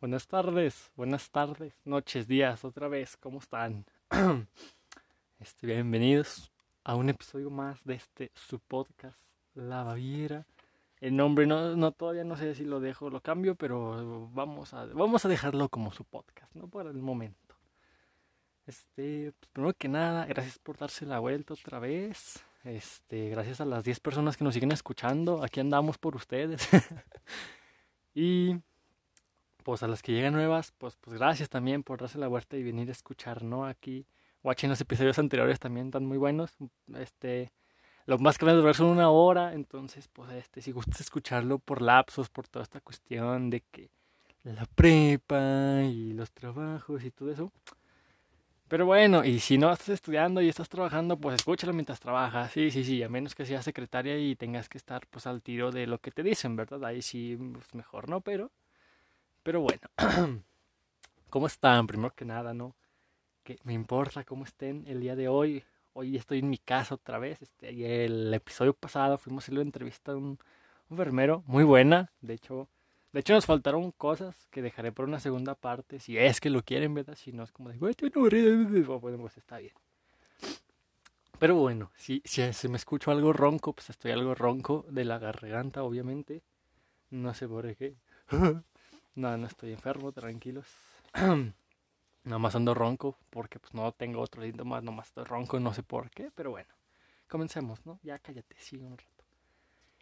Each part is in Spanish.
Buenas tardes, buenas tardes, noches, días, otra vez, ¿cómo están? este, bienvenidos a un episodio más de este su podcast, La Baviera. El nombre no, no todavía no sé si lo dejo, lo cambio, pero vamos a, vamos a dejarlo como su podcast, ¿no? Por el momento. Este, pues, primero que nada, gracias por darse la vuelta otra vez. Este, gracias a las 10 personas que nos siguen escuchando. Aquí andamos por ustedes. y pues a las que llegan nuevas, pues, pues gracias también por darse la vuelta y venir a escuchar, ¿no? Aquí, watching los episodios anteriores también están muy buenos. Este, lo más que me durar son una hora, entonces, pues, este, si gustas escucharlo por lapsos, por toda esta cuestión de que la prepa y los trabajos y todo eso. Pero bueno, y si no estás estudiando y estás trabajando, pues escúchalo mientras trabajas. Sí, sí, sí, a menos que seas secretaria y tengas que estar pues al tiro de lo que te dicen, ¿verdad? Ahí sí, pues mejor no, pero pero bueno, ¿cómo están? Primero que nada, ¿no? Que me importa cómo estén el día de hoy. Hoy estoy en mi casa otra vez. Este, el episodio pasado fuimos a hacer la entrevista a un, enfermero muy buena. De hecho, de hecho nos faltaron cosas que dejaré por una segunda parte. Si es que lo quieren, ¿verdad? Si no es como de, güey, estoy aburrido. Bueno, pues está bien. Pero bueno, si, si me escucho algo ronco, pues estoy algo ronco de la garganta, obviamente. No sé por qué. No, no estoy enfermo, tranquilos. Nada más ando ronco porque pues no tengo otro síntoma, nomás estoy ronco, no sé por qué, pero bueno. Comencemos, ¿no? Ya cállate, sigue un rato.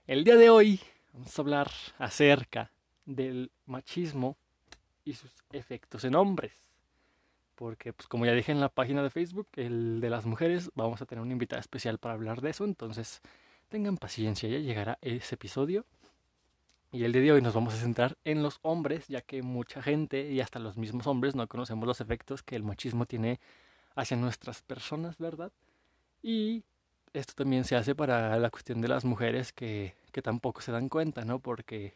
El día de hoy vamos a hablar acerca del machismo y sus efectos en hombres. Porque, pues como ya dije en la página de Facebook, el de las mujeres, vamos a tener una invitada especial para hablar de eso. Entonces, tengan paciencia, ya llegará ese episodio. Y el día de hoy nos vamos a centrar en los hombres, ya que mucha gente y hasta los mismos hombres no conocemos los efectos que el machismo tiene hacia nuestras personas, ¿verdad? Y esto también se hace para la cuestión de las mujeres que, que tampoco se dan cuenta, ¿no? Porque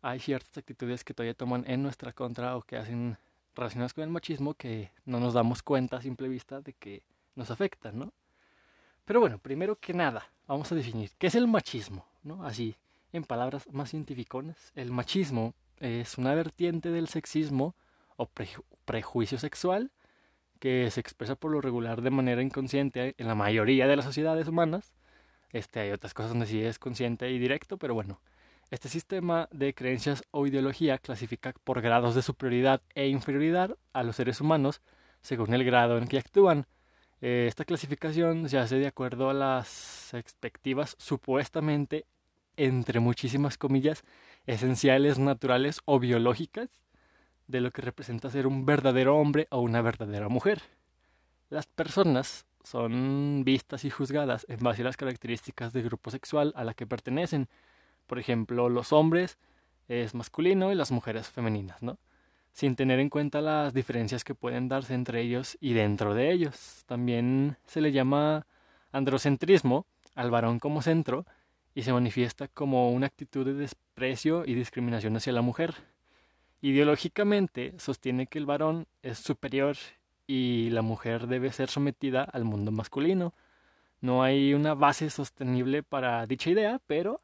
hay ciertas actitudes que todavía toman en nuestra contra o que hacen relacionadas con el machismo que no nos damos cuenta a simple vista de que nos afectan, ¿no? Pero bueno, primero que nada, vamos a definir qué es el machismo, ¿no? Así, en palabras más científiconas, el machismo es una vertiente del sexismo o prejuicio sexual que se expresa por lo regular de manera inconsciente en la mayoría de las sociedades humanas. Este, hay otras cosas donde sí es consciente y directo, pero bueno. Este sistema de creencias o ideología clasifica por grados de superioridad e inferioridad a los seres humanos según el grado en que actúan. Eh, esta clasificación se hace de acuerdo a las expectativas supuestamente entre muchísimas comillas, esenciales, naturales o biológicas de lo que representa ser un verdadero hombre o una verdadera mujer. Las personas son vistas y juzgadas en base a las características del grupo sexual a la que pertenecen. Por ejemplo, los hombres es masculino y las mujeres femeninas, ¿no? Sin tener en cuenta las diferencias que pueden darse entre ellos y dentro de ellos. También se le llama androcentrismo al varón como centro y se manifiesta como una actitud de desprecio y discriminación hacia la mujer. Ideológicamente sostiene que el varón es superior y la mujer debe ser sometida al mundo masculino. No hay una base sostenible para dicha idea, pero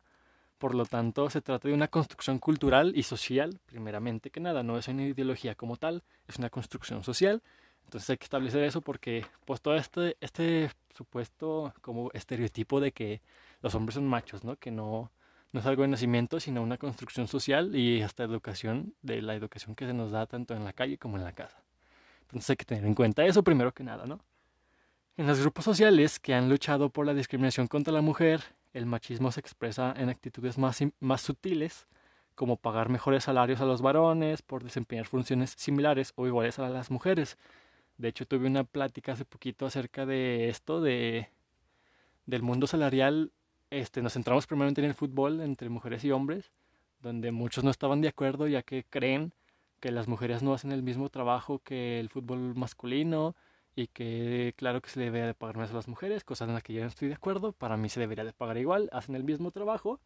por lo tanto se trata de una construcción cultural y social, primeramente que nada, no es una ideología como tal, es una construcción social. Entonces hay que establecer eso porque pues todo este, este supuesto como estereotipo de que los hombres son machos, ¿no? Que no, no es algo de nacimiento, sino una construcción social y hasta educación, de la educación que se nos da tanto en la calle como en la casa. Entonces hay que tener en cuenta eso primero que nada, ¿no? En los grupos sociales que han luchado por la discriminación contra la mujer, el machismo se expresa en actitudes más, más sutiles, como pagar mejores salarios a los varones por desempeñar funciones similares o iguales a las mujeres. De hecho, tuve una plática hace poquito acerca de esto, de del mundo salarial este, nos centramos primeramente en el fútbol entre mujeres y hombres, donde muchos no estaban de acuerdo ya que creen que las mujeres no hacen el mismo trabajo que el fútbol masculino y que claro que se debería de pagar más a las mujeres, cosas en las que yo no estoy de acuerdo, para mí se debería de pagar igual, hacen el mismo trabajo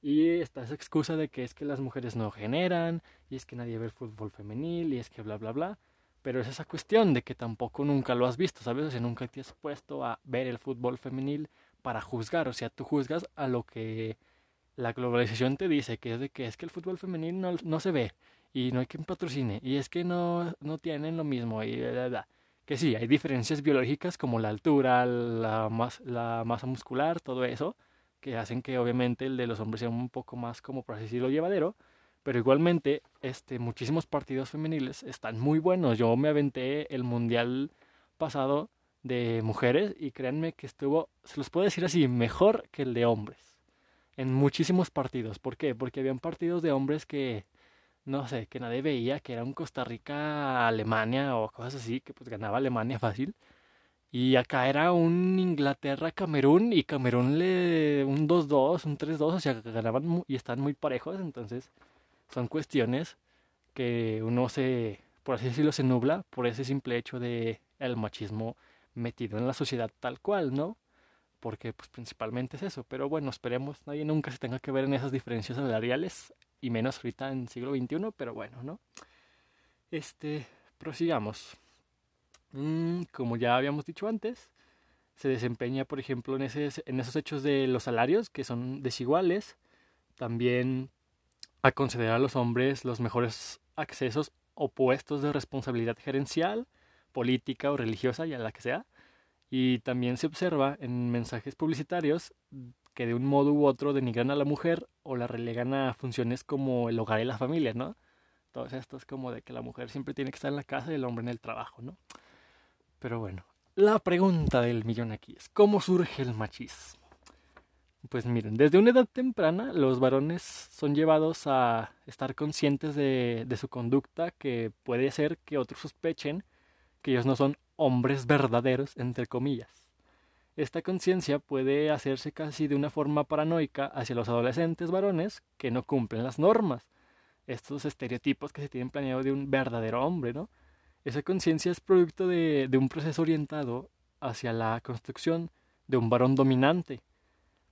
y está esa excusa de que es que las mujeres no generan y es que nadie ve el fútbol femenil y es que bla bla bla, pero es esa cuestión de que tampoco nunca lo has visto, ¿sabes? O sea, nunca te has puesto a ver el fútbol femenil para juzgar, o sea, tú juzgas a lo que la globalización te dice, que es que es que el fútbol femenino no, se ve y no hay quien patrocine y es que no, no tienen lo mismo y que sí, hay diferencias biológicas como la altura, la, la masa muscular, todo eso, que hacen que obviamente el de los hombres sea un poco más, como por así decirlo, llevadero, pero igualmente este, muchísimos partidos femeniles están muy buenos. Yo me aventé el mundial pasado de mujeres y créanme que estuvo, se los puedo decir así, mejor que el de hombres. En muchísimos partidos. ¿Por qué? Porque habían partidos de hombres que, no sé, que nadie veía, que era un Costa Rica-Alemania o cosas así, que pues ganaba Alemania fácil. Y acá era un Inglaterra-Camerún y Camerún le un 2-2, un 3-2, o sea, ganaban y están muy parejos, entonces son cuestiones que uno se, por así decirlo, se nubla por ese simple hecho de el machismo metido en la sociedad tal cual, ¿no? Porque pues principalmente es eso, pero bueno, esperemos nadie nunca se tenga que ver en esas diferencias salariales y menos ahorita en siglo XXI, pero bueno, ¿no? Este, prosigamos. Mm, como ya habíamos dicho antes, se desempeña, por ejemplo, en, ese, en esos hechos de los salarios que son desiguales, también a conceder a los hombres los mejores accesos o puestos de responsabilidad gerencial, política o religiosa, ya la que sea. Y también se observa en mensajes publicitarios que de un modo u otro denigran a la mujer o la relegan a funciones como el hogar y la familia, ¿no? Todo esto es como de que la mujer siempre tiene que estar en la casa y el hombre en el trabajo, ¿no? Pero bueno, la pregunta del millón aquí es, ¿cómo surge el machismo? Pues miren, desde una edad temprana los varones son llevados a estar conscientes de, de su conducta que puede ser que otros sospechen que ellos no son hombres verdaderos, entre comillas. Esta conciencia puede hacerse casi de una forma paranoica hacia los adolescentes varones que no cumplen las normas, estos estereotipos que se tienen planeado de un verdadero hombre, ¿no? Esa conciencia es producto de, de un proceso orientado hacia la construcción de un varón dominante,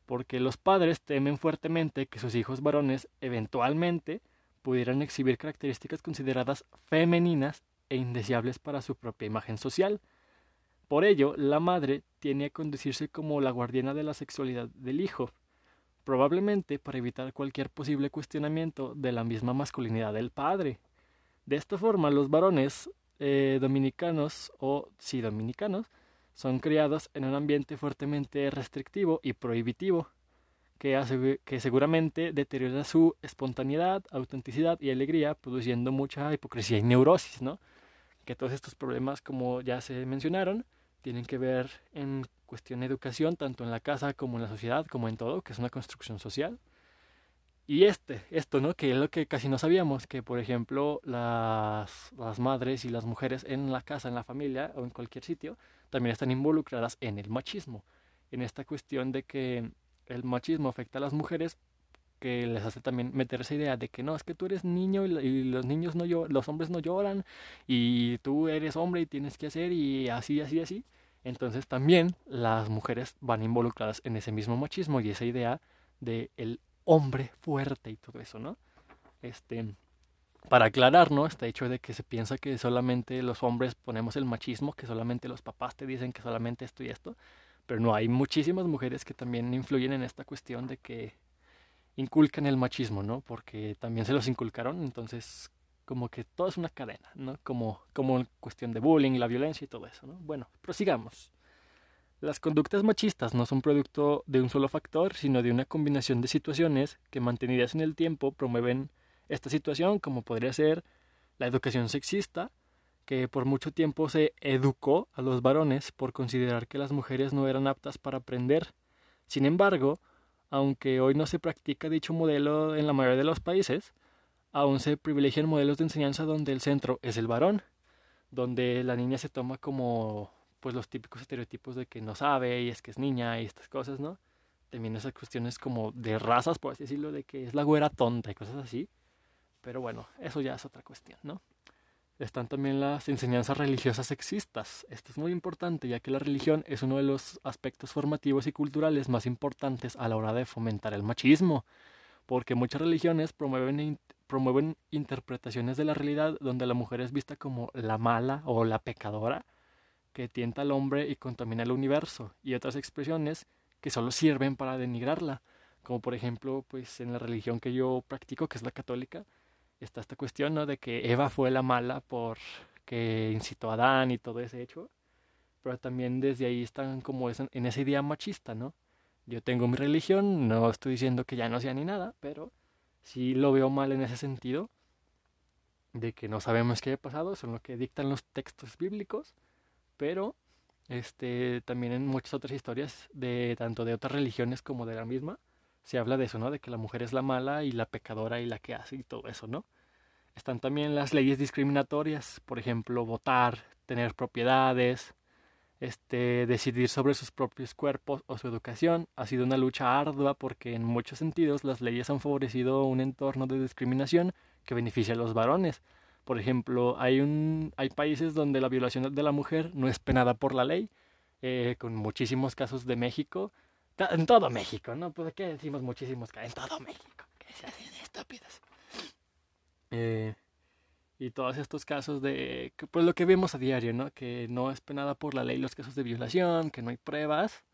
porque los padres temen fuertemente que sus hijos varones eventualmente pudieran exhibir características consideradas femeninas e indeseables para su propia imagen social. Por ello, la madre tiene a conducirse como la guardiana de la sexualidad del hijo, probablemente para evitar cualquier posible cuestionamiento de la misma masculinidad del padre. De esta forma, los varones eh, dominicanos o sí dominicanos son criados en un ambiente fuertemente restrictivo y prohibitivo, que, que seguramente deteriora su espontaneidad, autenticidad y alegría, produciendo mucha hipocresía y neurosis, ¿no? que todos estos problemas, como ya se mencionaron, tienen que ver en cuestión de educación, tanto en la casa como en la sociedad, como en todo, que es una construcción social. Y este, esto, ¿no? Que es lo que casi no sabíamos, que por ejemplo las, las madres y las mujeres en la casa, en la familia o en cualquier sitio, también están involucradas en el machismo, en esta cuestión de que el machismo afecta a las mujeres que les hace también meter esa idea de que no, es que tú eres niño y, los niños no lloran, los hombres no lloran y tú eres hombre y tienes que hacer y así, así, así. Entonces también las mujeres van involucradas en ese mismo machismo y esa idea de el hombre fuerte y todo eso, ¿no? Este, para aclarar, ¿no? Este hecho de que se piensa que solamente los hombres ponemos el machismo, que solamente los papás te dicen que solamente esto y esto, pero no, hay muchísimas mujeres que también influyen en esta cuestión de que inculcan el machismo, ¿no? Porque también se los inculcaron, entonces como que todo es una cadena, ¿no? Como, como cuestión de bullying, la violencia y todo eso, ¿no? Bueno, prosigamos. Las conductas machistas no son producto de un solo factor, sino de una combinación de situaciones que mantenidas en el tiempo promueven esta situación, como podría ser la educación sexista, que por mucho tiempo se educó a los varones por considerar que las mujeres no eran aptas para aprender. Sin embargo, aunque hoy no se practica dicho modelo en la mayoría de los países, aún se privilegian modelos de enseñanza donde el centro es el varón, donde la niña se toma como pues los típicos estereotipos de que no sabe y es que es niña y estas cosas, ¿no? También esas cuestiones como de razas, por así decirlo, de que es la güera tonta y cosas así. Pero bueno, eso ya es otra cuestión, ¿no? Están también las enseñanzas religiosas sexistas. Esto es muy importante ya que la religión es uno de los aspectos formativos y culturales más importantes a la hora de fomentar el machismo, porque muchas religiones promueven, promueven interpretaciones de la realidad donde la mujer es vista como la mala o la pecadora que tienta al hombre y contamina el universo, y otras expresiones que solo sirven para denigrarla, como por ejemplo pues en la religión que yo practico, que es la católica, está esta cuestión, ¿no? De que Eva fue la mala por que incitó a Adán y todo ese hecho. Pero también desde ahí están como en esa idea machista, ¿no? Yo tengo mi religión, no estoy diciendo que ya no sea ni nada, pero sí lo veo mal en ese sentido, de que no sabemos qué ha pasado, son lo que dictan los textos bíblicos, pero este también en muchas otras historias de tanto de otras religiones como de la misma se habla de eso, ¿no? De que la mujer es la mala y la pecadora y la que hace y todo eso, ¿no? Están también las leyes discriminatorias, por ejemplo, votar, tener propiedades, este, decidir sobre sus propios cuerpos o su educación. Ha sido una lucha ardua porque en muchos sentidos las leyes han favorecido un entorno de discriminación que beneficia a los varones. Por ejemplo, hay, un, hay países donde la violación de la mujer no es penada por la ley, eh, con muchísimos casos de México. En todo México, ¿no? Pues qué decimos muchísimos casos. En todo México. Que se hacen estúpidos. Eh, y todos estos casos de, pues lo que vemos a diario, ¿no? Que no es penada por la ley los casos de violación, que no hay pruebas.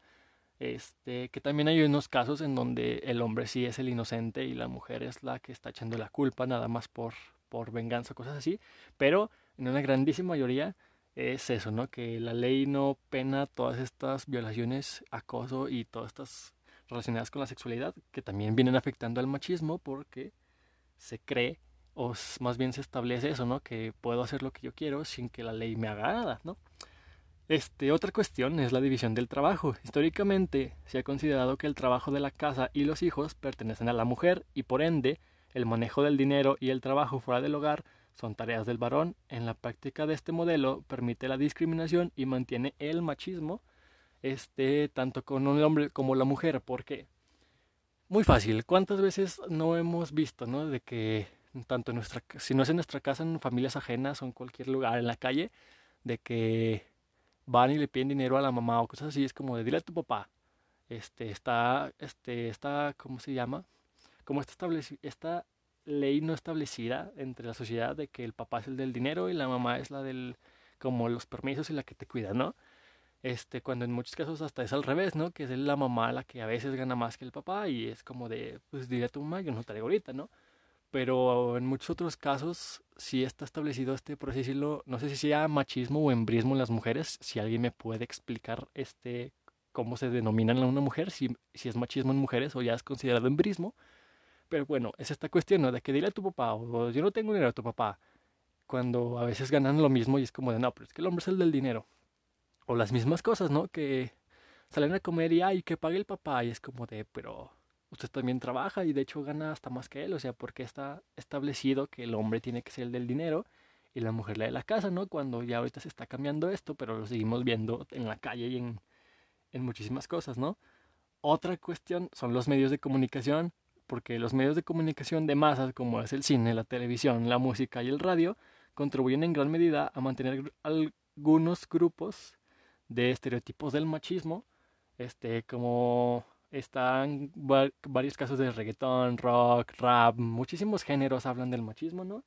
Este, que también hay unos casos en donde el hombre sí es el inocente y la mujer es la que está echando la culpa nada más por, por venganza cosas así. Pero en una grandísima mayoría es eso, ¿no? Que la ley no pena todas estas violaciones, acoso y todas estas relacionadas con la sexualidad que también vienen afectando al machismo porque se cree o más bien se establece eso, ¿no? Que puedo hacer lo que yo quiero sin que la ley me haga nada, ¿no? Este, otra cuestión es la división del trabajo. Históricamente se ha considerado que el trabajo de la casa y los hijos pertenecen a la mujer y por ende el manejo del dinero y el trabajo fuera del hogar son tareas del varón. En la práctica de este modelo permite la discriminación y mantiene el machismo, este, tanto con un hombre como la mujer. ¿Por qué? Muy fácil. ¿Cuántas veces no hemos visto, no? De que tanto en nuestra, si no es en nuestra casa, en familias ajenas o en cualquier lugar, en la calle, de que van y le piden dinero a la mamá o cosas así, es como de dile a tu papá, este, está, este, está, ¿cómo se llama? Como esta, esta ley no establecida entre la sociedad de que el papá es el del dinero y la mamá es la del, como los permisos y la que te cuida, ¿no? Este, cuando en muchos casos hasta es al revés, ¿no? Que es la mamá la que a veces gana más que el papá y es como de, pues dile a tu mamá, yo no traigo ahorita, ¿no? Pero en muchos otros casos sí está establecido este, por así decirlo, no sé si sea machismo o embrismo en las mujeres, si alguien me puede explicar este cómo se denominan a una mujer, si, si es machismo en mujeres o ya es considerado embrismo, pero bueno, es esta cuestión, ¿no? De que dile a tu papá, o yo no tengo dinero a tu papá, cuando a veces ganan lo mismo y es como de, no, pero es que el hombre es el del dinero. O las mismas cosas, ¿no? Que salen a comer y, ay, que pague el papá, y es como de, pero usted también trabaja y de hecho gana hasta más que él, o sea, porque está establecido que el hombre tiene que ser el del dinero y la mujer la de la casa, ¿no? Cuando ya ahorita se está cambiando esto, pero lo seguimos viendo en la calle y en, en muchísimas cosas, ¿no? Otra cuestión son los medios de comunicación, porque los medios de comunicación de masas, como es el cine, la televisión, la música y el radio, contribuyen en gran medida a mantener algunos grupos de estereotipos del machismo, este, como están varios casos de reggaetón, rock, rap, muchísimos géneros hablan del machismo, ¿no?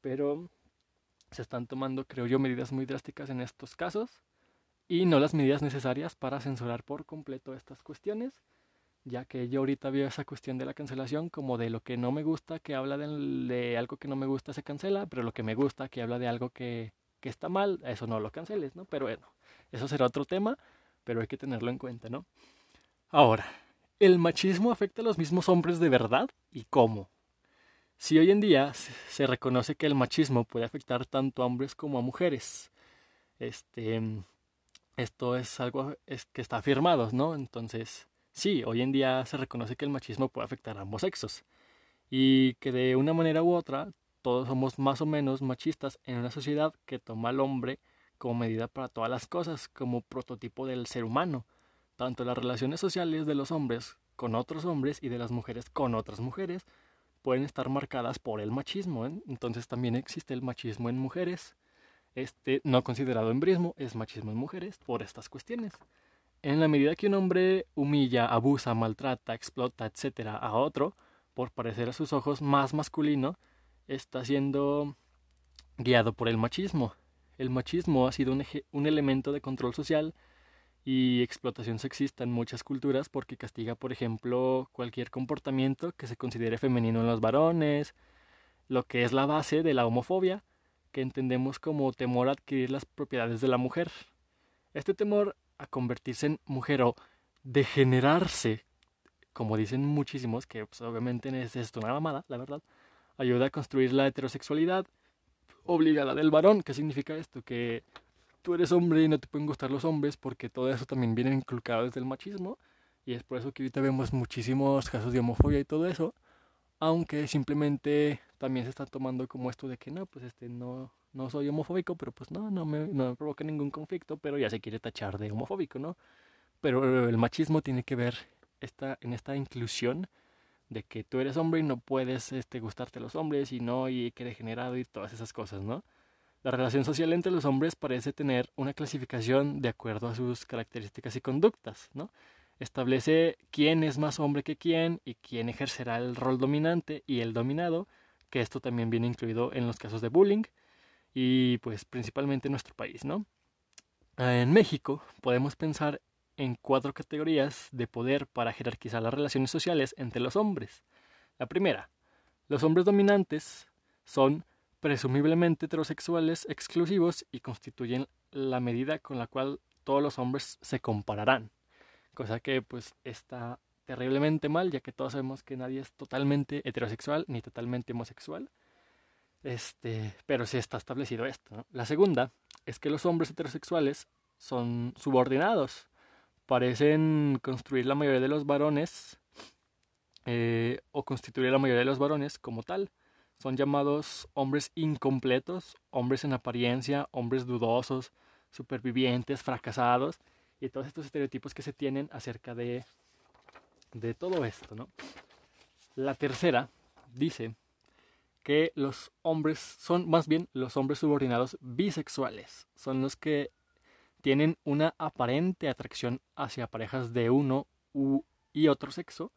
Pero se están tomando, creo yo, medidas muy drásticas en estos casos y no las medidas necesarias para censurar por completo estas cuestiones, ya que yo ahorita veo esa cuestión de la cancelación como de lo que no me gusta, que habla de, de algo que no me gusta se cancela, pero lo que me gusta, que habla de algo que, que está mal, eso no lo canceles, ¿no? Pero bueno, eso será otro tema, pero hay que tenerlo en cuenta, ¿no? Ahora, ¿el machismo afecta a los mismos hombres de verdad? ¿Y cómo? Si hoy en día se reconoce que el machismo puede afectar tanto a hombres como a mujeres, este, esto es algo que está afirmado, ¿no? Entonces, sí, hoy en día se reconoce que el machismo puede afectar a ambos sexos y que de una manera u otra todos somos más o menos machistas en una sociedad que toma al hombre como medida para todas las cosas, como prototipo del ser humano tanto las relaciones sociales de los hombres con otros hombres y de las mujeres con otras mujeres pueden estar marcadas por el machismo. ¿eh? Entonces también existe el machismo en mujeres. Este no considerado embrismo es machismo en mujeres por estas cuestiones. En la medida que un hombre humilla, abusa, maltrata, explota, etc. a otro, por parecer a sus ojos más masculino, está siendo guiado por el machismo. El machismo ha sido un elemento de control social y explotación sexista en muchas culturas porque castiga, por ejemplo, cualquier comportamiento que se considere femenino en los varones, lo que es la base de la homofobia, que entendemos como temor a adquirir las propiedades de la mujer. Este temor a convertirse en mujer o degenerarse, como dicen muchísimos, que pues, obviamente es esto una mamada, la verdad, ayuda a construir la heterosexualidad obligada del varón. ¿Qué significa esto? Que tú eres hombre y no te pueden gustar los hombres porque todo eso también viene inculcado desde el machismo y es por eso que ahorita vemos muchísimos casos de homofobia y todo eso, aunque simplemente también se está tomando como esto de que no, pues este no no soy homofóbico, pero pues no no me, no me provoca ningún conflicto, pero ya se quiere tachar de homofóbico, ¿no? Pero el machismo tiene que ver esta en esta inclusión de que tú eres hombre y no puedes este, gustarte a los hombres y no, y que degenerado y todas esas cosas, ¿no? La relación social entre los hombres parece tener una clasificación de acuerdo a sus características y conductas, ¿no? Establece quién es más hombre que quién y quién ejercerá el rol dominante y el dominado, que esto también viene incluido en los casos de bullying y pues principalmente en nuestro país, ¿no? En México podemos pensar en cuatro categorías de poder para jerarquizar las relaciones sociales entre los hombres. La primera, los hombres dominantes son presumiblemente heterosexuales exclusivos y constituyen la medida con la cual todos los hombres se compararán. Cosa que pues está terriblemente mal, ya que todos sabemos que nadie es totalmente heterosexual ni totalmente homosexual. Este, pero sí está establecido esto. La segunda es que los hombres heterosexuales son subordinados parecen construir la mayoría de los varones eh, o constituir la mayoría de los varones como tal. Son llamados hombres incompletos, hombres en apariencia, hombres dudosos, supervivientes, fracasados y todos estos estereotipos que se tienen acerca de, de todo esto. ¿no? La tercera dice que los hombres son más bien los hombres subordinados bisexuales, son los que tienen una aparente atracción hacia parejas de uno u, y otro sexo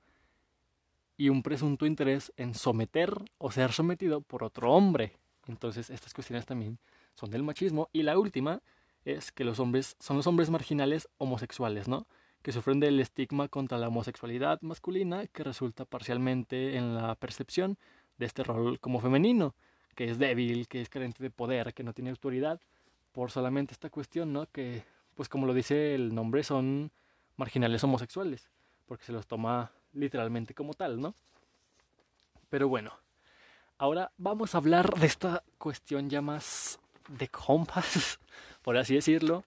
y un presunto interés en someter o ser sometido por otro hombre. Entonces estas cuestiones también son del machismo. Y la última es que los hombres son los hombres marginales homosexuales, ¿no? Que sufren del estigma contra la homosexualidad masculina que resulta parcialmente en la percepción de este rol como femenino, que es débil, que es carente de poder, que no tiene autoridad por solamente esta cuestión, ¿no? Que, pues como lo dice el nombre, son marginales homosexuales, porque se los toma literalmente como tal, ¿no? Pero bueno, ahora vamos a hablar de esta cuestión ya más de compas, por así decirlo,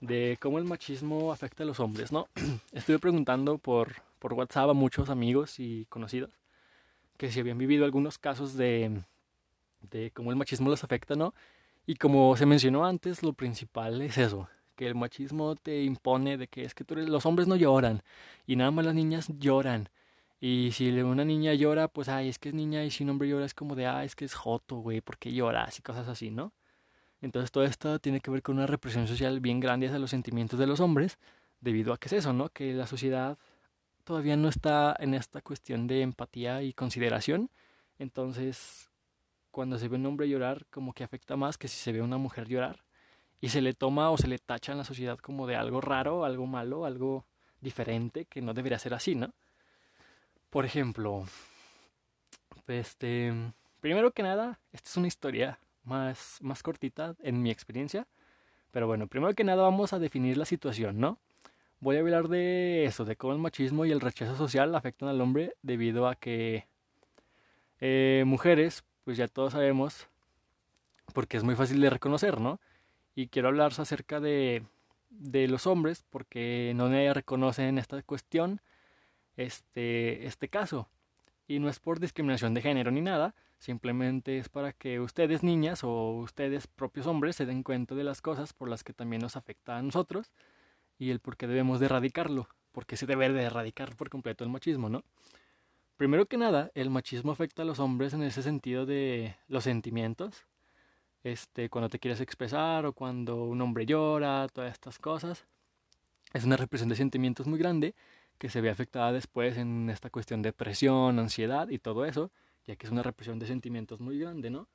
de cómo el machismo afecta a los hombres, ¿no? Estuve preguntando por, por WhatsApp a muchos amigos y conocidos que si habían vivido algunos casos de, de cómo el machismo los afecta, ¿no? Y como se mencionó antes, lo principal es eso, que el machismo te impone de que es que los hombres no lloran y nada más las niñas lloran. Y si una niña llora, pues ay, es que es niña y si un hombre llora es como de, ah, es que es joto, güey, ¿por qué lloras? Y cosas así, ¿no? Entonces todo esto tiene que ver con una represión social bien grande hacia los sentimientos de los hombres, debido a que es eso, ¿no? Que la sociedad todavía no está en esta cuestión de empatía y consideración. Entonces cuando se ve un hombre llorar como que afecta más que si se ve una mujer llorar y se le toma o se le tacha en la sociedad como de algo raro, algo malo, algo diferente que no debería ser así, ¿no? Por ejemplo, este, primero que nada, esta es una historia más, más cortita en mi experiencia, pero bueno, primero que nada vamos a definir la situación, ¿no? Voy a hablar de eso, de cómo el machismo y el rechazo social afectan al hombre debido a que eh, mujeres pues ya todos sabemos, porque es muy fácil de reconocer, ¿no? Y quiero hablar acerca de, de los hombres, porque no nadie reconoce en esta cuestión este, este caso. Y no es por discriminación de género ni nada, simplemente es para que ustedes niñas o ustedes propios hombres se den cuenta de las cosas por las que también nos afecta a nosotros y el por qué debemos de erradicarlo, porque se debe de erradicar por completo el machismo, ¿no? Primero que nada, el machismo afecta a los hombres en ese sentido de los sentimientos. Este, cuando te quieres expresar o cuando un hombre llora, todas estas cosas. Es una represión de sentimientos muy grande que se ve afectada después en esta cuestión de presión, ansiedad y todo eso, ya que es una represión de sentimientos muy grande, ¿no?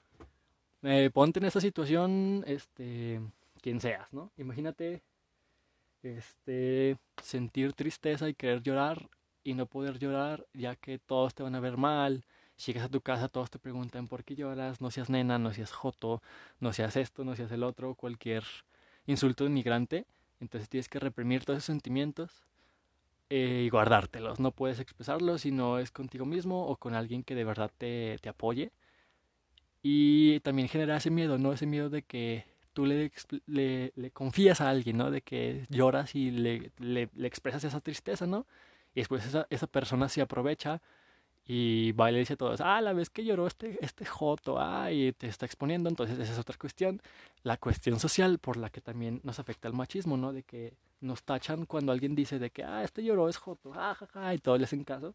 Eh, ponte en esa situación, este, quien seas, ¿no? Imagínate, este, sentir tristeza y querer llorar y no poder llorar ya que todos te van a ver mal llegas a tu casa, todos te preguntan por qué lloras, no seas nena, no seas joto, no seas esto, no seas el otro, cualquier insulto inmigrante. Entonces tienes que reprimir todos esos sentimientos eh, y guardártelos. No puedes expresarlos si no es contigo mismo o con alguien que de verdad te, te apoye. Y también genera ese miedo, ¿no? Ese miedo de que tú le, le, le confías a alguien, ¿no? De que lloras y le, le, le expresas esa tristeza, ¿no? Y después esa, esa persona se aprovecha y va y le dice a todos, ah, la vez que lloró este, este joto, ah, y te está exponiendo, entonces esa es otra cuestión, la cuestión social por la que también nos afecta el machismo, ¿no? De que nos tachan cuando alguien dice de que, ah, este lloró, es joto, ah, ja, y todos les hacen caso.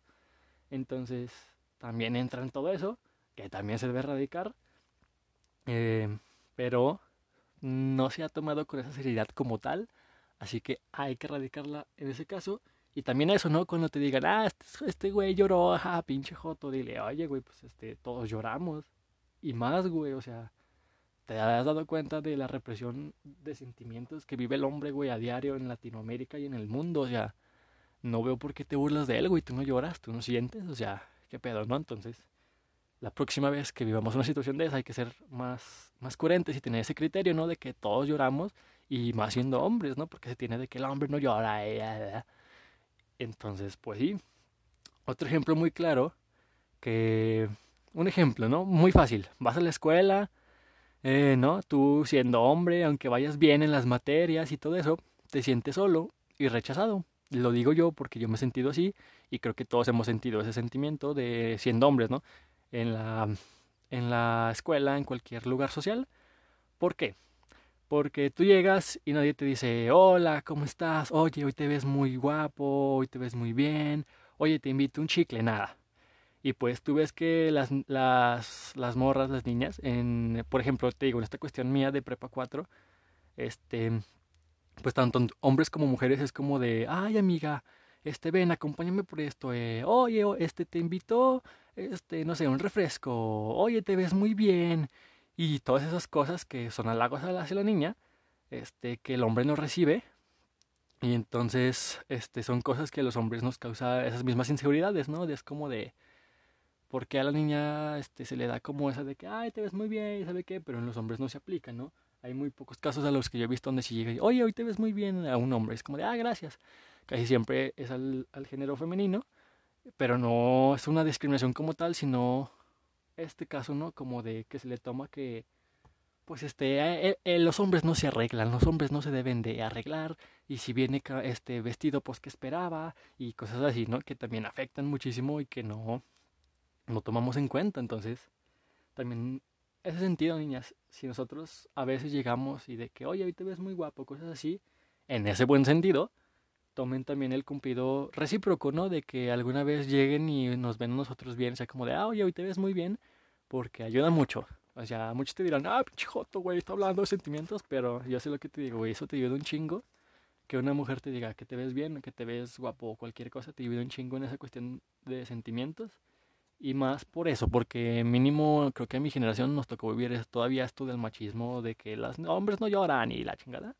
Entonces, también entra en todo eso, que también se debe erradicar, eh, pero no se ha tomado con esa seriedad como tal, así que hay que erradicarla en ese caso y también eso, ¿no? Cuando te digan, ah, este, este güey lloró, ajá, pinche joto, dile, oye, güey, pues este, todos lloramos. Y más, güey, o sea, te has dado cuenta de la represión de sentimientos que vive el hombre, güey, a diario en Latinoamérica y en el mundo, o sea, no veo por qué te burlas de él, güey, tú no lloras, tú no sientes, o sea, qué pedo, ¿no? Entonces, la próxima vez que vivamos una situación de esa hay que ser más, más coherentes y tener ese criterio, ¿no? De que todos lloramos y más siendo hombres, ¿no? Porque se tiene de que el hombre no llora, eh, entonces, pues sí. Otro ejemplo muy claro, que un ejemplo, ¿no? Muy fácil. Vas a la escuela, eh, ¿no? Tú siendo hombre, aunque vayas bien en las materias y todo eso, te sientes solo y rechazado. Lo digo yo porque yo me he sentido así y creo que todos hemos sentido ese sentimiento de siendo hombres, ¿no? En la, en la escuela, en cualquier lugar social. ¿Por qué? Porque tú llegas y nadie te dice, hola, ¿cómo estás? Oye, hoy te ves muy guapo, hoy te ves muy bien, oye, te invito un chicle, nada. Y pues tú ves que las, las, las morras, las niñas, en, por ejemplo, te digo, en esta cuestión mía de Prepa 4, este, pues tanto hombres como mujeres es como de, ay amiga, este, ven, acompáñame por esto, eh, oye, este, te invito, este, no sé, un refresco, oye, te ves muy bien, y todas esas cosas que son halagos hacia la niña, este, que el hombre no recibe. Y entonces, este, son cosas que a los hombres nos causa esas mismas inseguridades, ¿no? Es como de, ¿por qué a la niña este, se le da como esa de que, ay, te ves muy bien, ¿sabe qué? Pero en los hombres no se aplica, ¿no? Hay muy pocos casos a los que yo he visto donde se llega y, oye, hoy te ves muy bien a un hombre. Es como de, ah, gracias. Casi siempre es al género femenino, pero no es una discriminación como tal, sino este caso, ¿no? Como de que se le toma que, pues, este, eh, eh, los hombres no se arreglan, los hombres no se deben de arreglar, y si viene este vestido, pues, que esperaba, y cosas así, ¿no? Que también afectan muchísimo y que no, no tomamos en cuenta. Entonces, también, ese sentido, niñas, si nosotros a veces llegamos y de que, oye, hoy te ves muy guapo, cosas así, en ese buen sentido, tomen también el cumplido recíproco, ¿no? De que alguna vez lleguen y nos ven nosotros bien, o sea, como de, ah, oye, hoy te ves muy bien, porque ayuda mucho. O sea, muchos te dirán, ah, pinche joto, güey, está hablando de sentimientos, pero yo sé lo que te digo, güey, eso te ayuda un chingo. Que una mujer te diga que te ves bien, que te ves guapo cualquier cosa, te ayuda un chingo en esa cuestión de sentimientos. Y más por eso, porque mínimo creo que a mi generación nos tocó vivir todavía esto del machismo, de que los hombres no lloran y la chingada.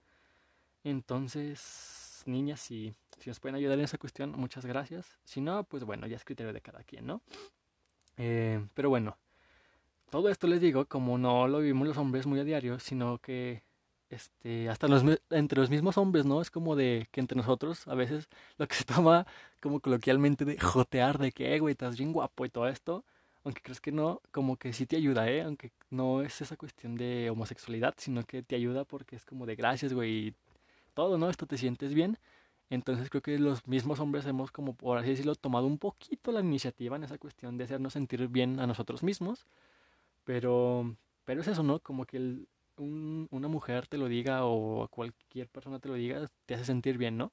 Entonces, niñas, si, si nos pueden ayudar en esa cuestión, muchas gracias. Si no, pues bueno, ya es criterio de cada quien, ¿no? Eh, pero bueno, todo esto les digo, como no lo vivimos los hombres muy a diario, sino que este, hasta los, entre los mismos hombres, ¿no? Es como de que entre nosotros a veces lo que se toma como coloquialmente de jotear, de que, eh, güey, estás bien guapo y todo esto, aunque crees que no, como que sí te ayuda, ¿eh? Aunque no es esa cuestión de homosexualidad, sino que te ayuda porque es como de gracias, güey, todo, ¿no? Esto te sientes bien. Entonces creo que los mismos hombres hemos como, por así decirlo, tomado un poquito la iniciativa en esa cuestión de hacernos sentir bien a nosotros mismos pero, pero es eso, ¿no? Como que el, un, una mujer te lo diga o cualquier persona te lo diga, te hace sentir bien, ¿no?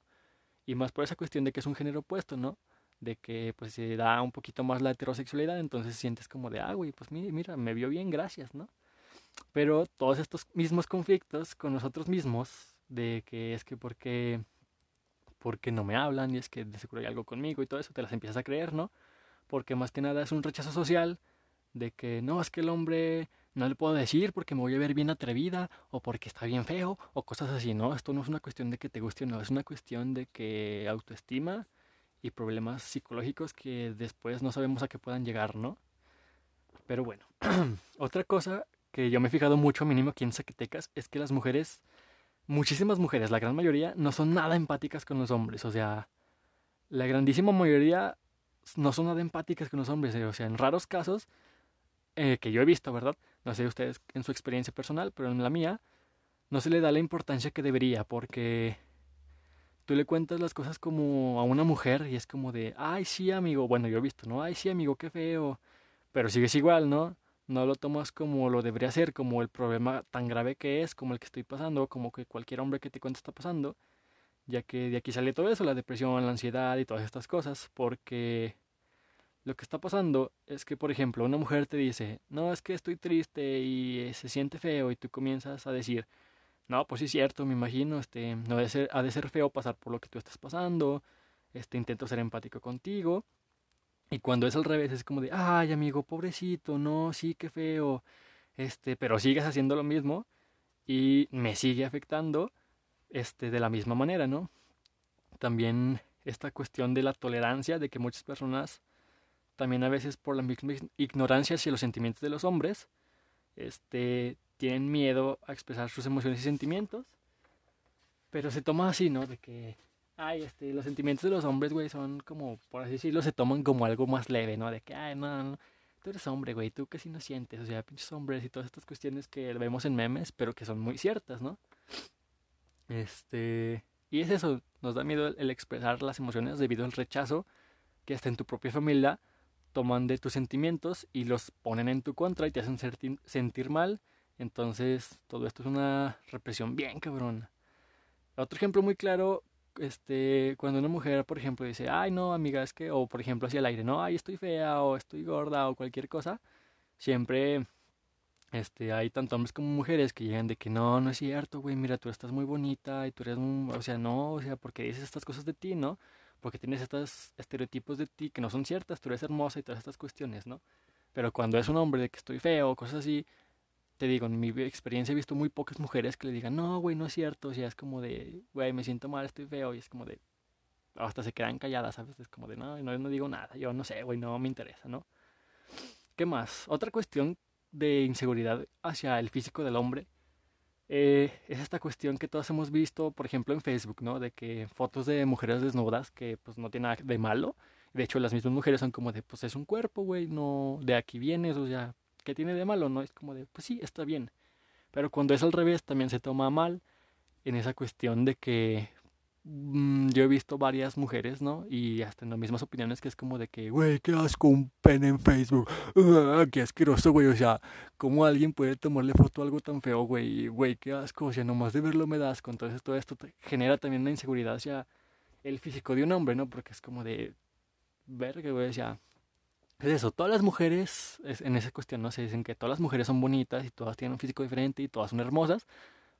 Y más por esa cuestión de que es un género opuesto, ¿no? De que pues se da un poquito más la heterosexualidad, entonces sientes como de, ah, güey, pues mira, me vio bien, gracias, ¿no? Pero todos estos mismos conflictos con nosotros mismos, de que es que porque, porque no me hablan y es que de seguro hay algo conmigo y todo eso, te las empiezas a creer, ¿no? Porque más que nada es un rechazo social de que no, es que el hombre no le puedo decir porque me voy a ver bien atrevida o porque está bien feo o cosas así, ¿no? Esto no es una cuestión de que te guste o no, es una cuestión de que autoestima y problemas psicológicos que después no sabemos a qué puedan llegar, ¿no? Pero bueno, otra cosa que yo me he fijado mucho, mínimo aquí en Zacatecas, es que las mujeres, muchísimas mujeres, la gran mayoría, no son nada empáticas con los hombres. O sea, la grandísima mayoría no son nada empáticas con los hombres. O sea, en raros casos eh, que yo he visto, ¿verdad? No sé ustedes en su experiencia personal, pero en la mía no se le da la importancia que debería porque tú le cuentas las cosas como a una mujer y es como de, ay, sí, amigo, bueno, yo he visto, ¿no? Ay, sí, amigo, qué feo, pero sigues igual, ¿no? No lo tomas como lo debería ser, como el problema tan grave que es, como el que estoy pasando, como que cualquier hombre que te cuente está pasando, ya que de aquí sale todo eso, la depresión, la ansiedad y todas estas cosas, porque lo que está pasando es que, por ejemplo, una mujer te dice, no, es que estoy triste y se siente feo y tú comienzas a decir, no, pues sí es cierto, me imagino, este, no ha de ser, ha de ser feo pasar por lo que tú estás pasando, este, intento ser empático contigo, y cuando es al revés es como de, ay amigo, pobrecito, no, sí, qué feo, este, pero sigues haciendo lo mismo y me sigue afectando, este, de la misma manera, ¿no? También esta cuestión de la tolerancia, de que muchas personas, también a veces por la misma ignorancia hacia los sentimientos de los hombres, este, tienen miedo a expresar sus emociones y sentimientos, pero se toma así, ¿no? De que, ay, este, los sentimientos de los hombres, güey, son como, por así decirlo, se toman como algo más leve, ¿no? De que, ay, no, no, tú eres hombre, güey, tú casi no sientes, o sea, pinches hombres y todas estas cuestiones que vemos en memes, pero que son muy ciertas, ¿no? Este, y es eso, nos da miedo el, expresar las emociones debido al rechazo que hasta en tu propia familia toman de tus sentimientos y los ponen en tu contra y te hacen sentir mal entonces, todo esto es una represión bien cabrona. Otro ejemplo muy claro, este, cuando una mujer, por ejemplo, dice, ay, no, amiga, es que, o por ejemplo, hacia el aire, no, ay, estoy fea, o estoy gorda, o cualquier cosa, siempre, este, hay tanto hombres como mujeres que llegan de que no, no es cierto, güey, mira, tú estás muy bonita y tú eres, un, o sea, no, o sea, porque dices estas cosas de ti, ¿no? Porque tienes estos estereotipos de ti que no son ciertas, tú eres hermosa y todas estas cuestiones, ¿no? Pero cuando es un hombre de que estoy feo, cosas así, te digo, en mi experiencia he visto muy pocas mujeres que le digan, no, güey, no es cierto, o sea, es como de, güey, me siento mal, estoy feo, y es como de, hasta se quedan calladas, ¿sabes? Es como de, no, no, no digo nada, yo no sé, güey, no me interesa, ¿no? ¿Qué más? Otra cuestión de inseguridad hacia el físico del hombre eh, es esta cuestión que todos hemos visto, por ejemplo, en Facebook, ¿no? De que fotos de mujeres desnudas que pues no tiene nada de malo. De hecho, las mismas mujeres son como de, pues es un cuerpo, güey, no, de aquí vienes, o sea, ¿qué tiene de malo? No es como de, pues sí, está bien. Pero cuando es al revés, también se toma mal en esa cuestión de que mm, yo he visto varias mujeres, ¿no? Y hasta en las mismas opiniones que es como de que, güey, qué asco un pene en Facebook. Ah, qué asqueroso, güey. O sea, ¿cómo alguien puede tomarle foto a algo tan feo, güey? Güey, qué asco. O sea, nomás de verlo me das. Entonces todo esto genera también una inseguridad hacia el físico de un hombre, ¿no? Porque es como de, verga, güey, o sea, es eso, todas las mujeres, en esa cuestión, ¿no? Se dicen que todas las mujeres son bonitas y todas tienen un físico diferente y todas son hermosas,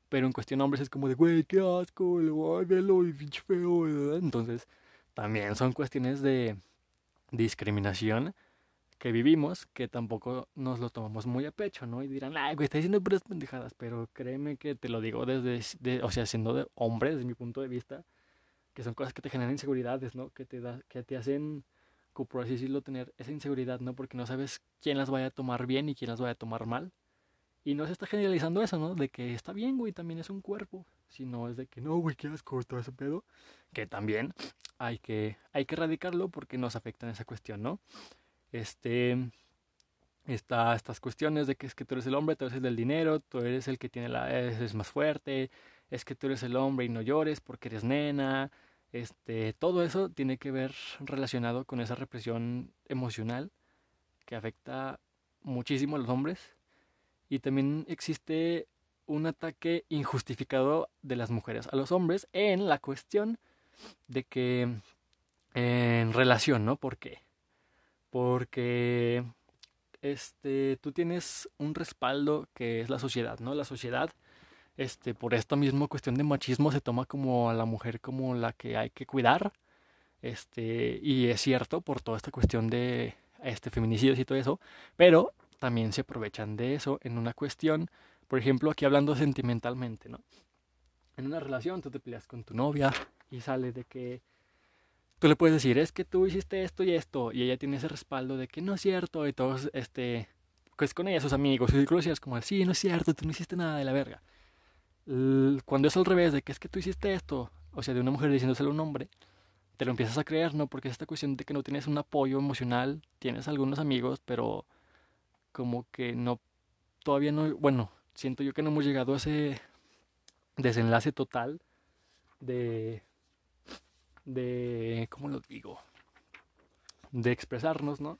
pero en cuestión de hombres es como de, güey, qué asco, ay, velo y pinche feo, ¿verdad? Entonces, también son cuestiones de discriminación que vivimos, que tampoco nos lo tomamos muy a pecho, ¿no? Y dirán, ay, güey, está diciendo puras pendejadas, pero créeme que te lo digo desde, o sea, siendo de hombre, desde mi punto de vista, que son cosas que te generan inseguridades, ¿no? Que te, da, que te hacen por así decirlo, tener esa inseguridad, ¿no? Porque no sabes quién las vaya a tomar bien y quién las vaya a tomar mal. Y no se está generalizando eso, ¿no? De que está bien, güey, también es un cuerpo. Sino es de que no, güey, quieres cortar ese pedo. Que también hay que, hay que erradicarlo porque nos afecta en esa cuestión, ¿no? Este. Está estas cuestiones de que es que tú eres el hombre, tú eres el del dinero, tú eres el que tiene la. es más fuerte, es que tú eres el hombre y no llores porque eres nena, este, todo eso tiene que ver relacionado con esa represión emocional que afecta muchísimo a los hombres. Y también existe un ataque injustificado de las mujeres a los hombres en la cuestión de que en relación, ¿no? ¿Por qué? Porque este tú tienes un respaldo que es la sociedad, ¿no? La sociedad este, por esta misma cuestión de machismo se toma como a la mujer como la que hay que cuidar. Este, y es cierto por toda esta cuestión de este feminicidios y todo eso, pero también se aprovechan de eso en una cuestión, por ejemplo, aquí hablando sentimentalmente, ¿no? En una relación tú te peleas con tu novia y sale de que tú le puedes decir, es que tú hiciste esto y esto, y ella tiene ese respaldo de que no es cierto, y todos este pues con ella, sus amigos, su círculo es como, sí, no es cierto, tú no hiciste nada de la verga. Cuando es al revés, de que es que tú hiciste esto, o sea, de una mujer diciéndoselo a un hombre, te lo empiezas a creer, ¿no? Porque es esta cuestión de que no tienes un apoyo emocional, tienes algunos amigos, pero como que no, todavía no, bueno, siento yo que no hemos llegado a ese desenlace total de, de, ¿cómo lo digo? De expresarnos, ¿no?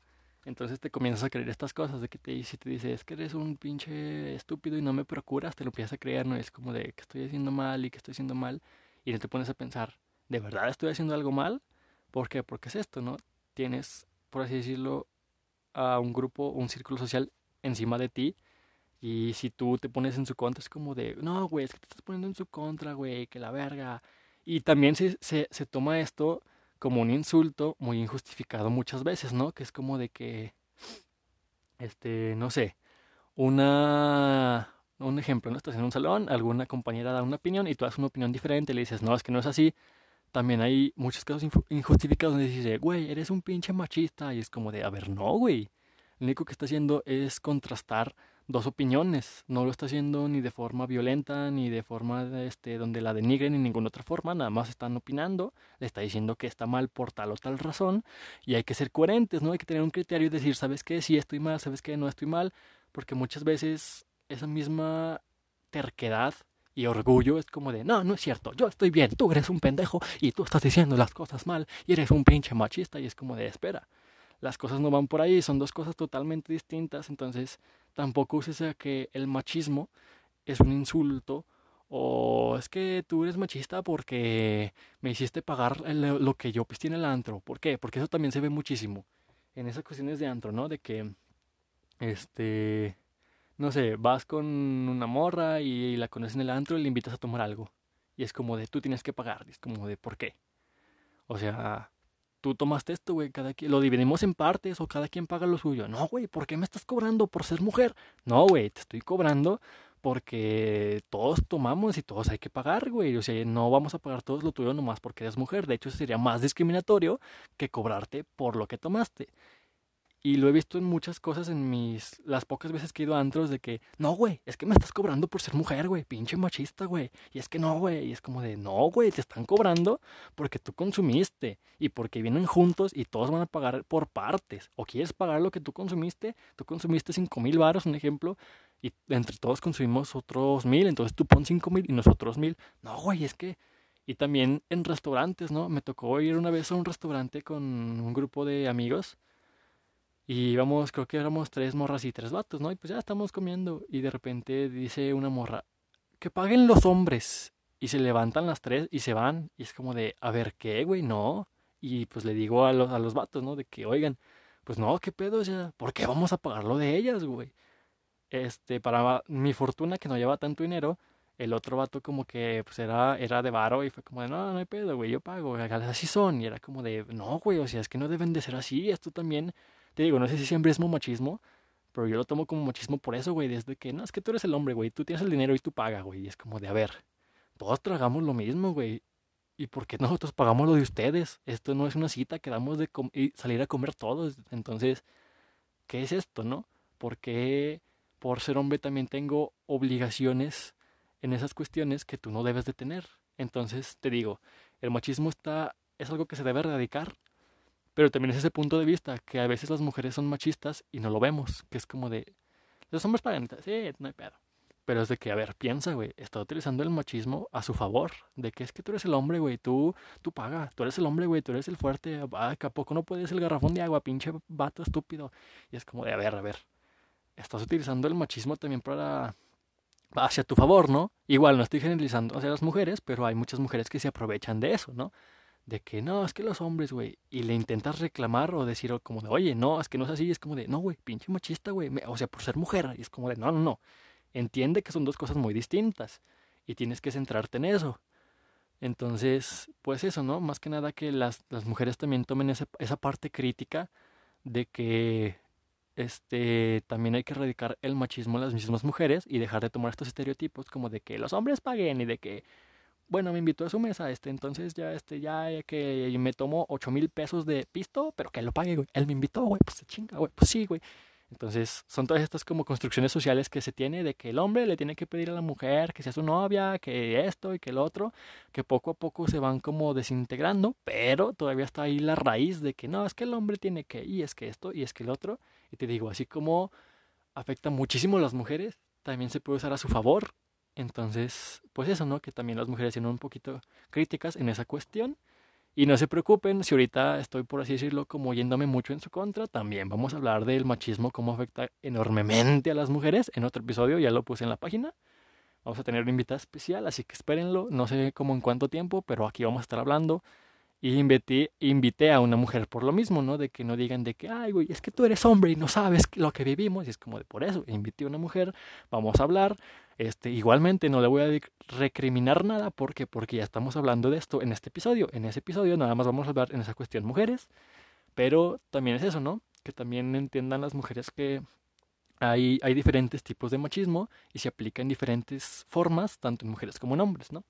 Entonces te comienzas a creer estas cosas de que te, si te dice es que eres un pinche estúpido y no me procuras, te lo empiezas a creer, no es como de que estoy haciendo mal y que estoy haciendo mal y no te pones a pensar, ¿de verdad estoy haciendo algo mal? ¿Por qué? Porque es esto, ¿no? Tienes, por así decirlo, a un grupo, un círculo social encima de ti y si tú te pones en su contra es como de, no, güey, es que te estás poniendo en su contra, güey, que la verga. Y también se, se, se toma esto como un insulto muy injustificado muchas veces, ¿no? Que es como de que, este, no sé, una, un ejemplo, ¿no? Estás en un salón, alguna compañera da una opinión y tú das una opinión diferente, le dices, no, es que no es así. También hay muchos casos injustificados donde dices, güey, eres un pinche machista y es como de, a ver, no, güey. Lo único que está haciendo es contrastar dos opiniones. No lo está haciendo ni de forma violenta, ni de forma este, donde la denigren, ni ninguna otra forma. Nada más están opinando. Le está diciendo que está mal por tal o tal razón. Y hay que ser coherentes, ¿no? Hay que tener un criterio y decir, ¿sabes qué? Sí estoy mal, ¿sabes qué? No estoy mal. Porque muchas veces esa misma terquedad y orgullo es como de, no, no es cierto, yo estoy bien, tú eres un pendejo y tú estás diciendo las cosas mal y eres un pinche machista y es como de, espera, las cosas no van por ahí, son dos cosas totalmente distintas, entonces tampoco uses a que el machismo es un insulto o es que tú eres machista porque me hiciste pagar lo que yo pisté en el antro. ¿Por qué? Porque eso también se ve muchísimo en esas cuestiones de antro, ¿no? De que, este, no sé, vas con una morra y la conoces en el antro y le invitas a tomar algo. Y es como de, tú tienes que pagar. Y es como de, ¿por qué? O sea, tú tomaste esto, güey, cada quien, lo dividimos en partes o cada quien paga lo suyo. No, güey, ¿por qué me estás cobrando por ser mujer? No, güey, te estoy cobrando porque todos tomamos y todos hay que pagar, güey. O sea, no vamos a pagar todos lo tuyo nomás porque eres mujer. De hecho, sería más discriminatorio que cobrarte por lo que tomaste. Y lo he visto en muchas cosas en mis. Las pocas veces que he ido a antros de que. No, güey, es que me estás cobrando por ser mujer, güey. Pinche machista, güey. Y es que no, güey. Y es como de. No, güey, te están cobrando porque tú consumiste. Y porque vienen juntos y todos van a pagar por partes. O quieres pagar lo que tú consumiste. Tú consumiste cinco mil baros, un ejemplo. Y entre todos consumimos otros mil. Entonces tú pon cinco mil y nosotros mil. No, güey, es que. Y también en restaurantes, ¿no? Me tocó ir una vez a un restaurante con un grupo de amigos y íbamos, creo que éramos tres morras y tres vatos, ¿no? Y pues ya estamos comiendo. Y de repente dice una morra, que paguen los hombres. Y se levantan las tres y se van. Y es como de, a ver, ¿qué, güey? No. Y pues le digo a los, a los vatos, ¿no? De que, oigan, pues no, ¿qué pedo? O sea, ¿por qué vamos a pagar lo de ellas, güey? Este, para mi fortuna que no lleva tanto dinero, el otro vato como que pues era, era de varo y fue como de, no, no hay pedo, güey, yo pago, así son. Y era como de, no, güey, o sea, es que no deben de ser así, esto también te digo, no sé si siempre es machismo, pero yo lo tomo como machismo por eso, güey, desde que, no, es que tú eres el hombre, güey, tú tienes el dinero y tú pagas, güey, y es como de, a ver, todos tragamos lo mismo, güey, ¿y por qué nosotros pagamos lo de ustedes? Esto no es una cita que damos de salir a comer todos, entonces, ¿qué es esto, no? ¿Por qué por ser hombre también tengo obligaciones en esas cuestiones que tú no debes de tener? Entonces, te digo, el machismo está, es algo que se debe erradicar pero también es ese punto de vista, que a veces las mujeres son machistas y no lo vemos, que es como de, los hombres pagan, sí, no hay pedo. Pero es de que, a ver, piensa, güey, está utilizando el machismo a su favor, de que es que tú eres el hombre, güey, tú, tú pagas, tú eres el hombre, güey, tú eres el fuerte, ah, ¿a poco no puedes el garrafón de agua, pinche vato estúpido? Y es como de, a ver, a ver, estás utilizando el machismo también para hacia tu favor, ¿no? Igual no estoy generalizando hacia las mujeres, pero hay muchas mujeres que se aprovechan de eso, ¿no? De que no, es que los hombres, güey, y le intentas reclamar o decir como de, oye, no, es que no es así, es como de, no, güey, pinche machista, güey, o sea, por ser mujer, y es como de, no, no, no, entiende que son dos cosas muy distintas y tienes que centrarte en eso. Entonces, pues eso, ¿no? Más que nada que las, las mujeres también tomen esa, esa parte crítica de que este también hay que erradicar el machismo en las mismas mujeres y dejar de tomar estos estereotipos como de que los hombres paguen y de que bueno, me invitó a su mesa, este, entonces ya, este, ya que me tomó ocho mil pesos de pisto, pero que lo pague, güey. Él me invitó, güey, pues se chinga, güey, pues sí, güey. Entonces, son todas estas como construcciones sociales que se tiene de que el hombre le tiene que pedir a la mujer que sea su novia, que esto y que el otro, que poco a poco se van como desintegrando, pero todavía está ahí la raíz de que no, es que el hombre tiene que, y es que esto, y es que el otro. Y te digo, así como afecta muchísimo a las mujeres, también se puede usar a su favor. Entonces, pues eso, ¿no? Que también las mujeres tienen un poquito críticas en esa cuestión. Y no se preocupen si ahorita estoy, por así decirlo, como yéndome mucho en su contra. También vamos a hablar del machismo, cómo afecta enormemente a las mujeres. En otro episodio ya lo puse en la página. Vamos a tener una invitada especial, así que espérenlo. No sé cómo en cuánto tiempo, pero aquí vamos a estar hablando. Y invité, invité a una mujer por lo mismo, ¿no? De que no digan de que, ay, güey, es que tú eres hombre y no sabes lo que vivimos. Y es como de por eso, invité a una mujer, vamos a hablar. Este, igualmente no le voy a recriminar nada porque porque ya estamos hablando de esto en este episodio. En ese episodio nada más vamos a hablar en esa cuestión mujeres, pero también es eso, ¿no? Que también entiendan las mujeres que hay, hay diferentes tipos de machismo y se aplica en diferentes formas, tanto en mujeres como en hombres, ¿no?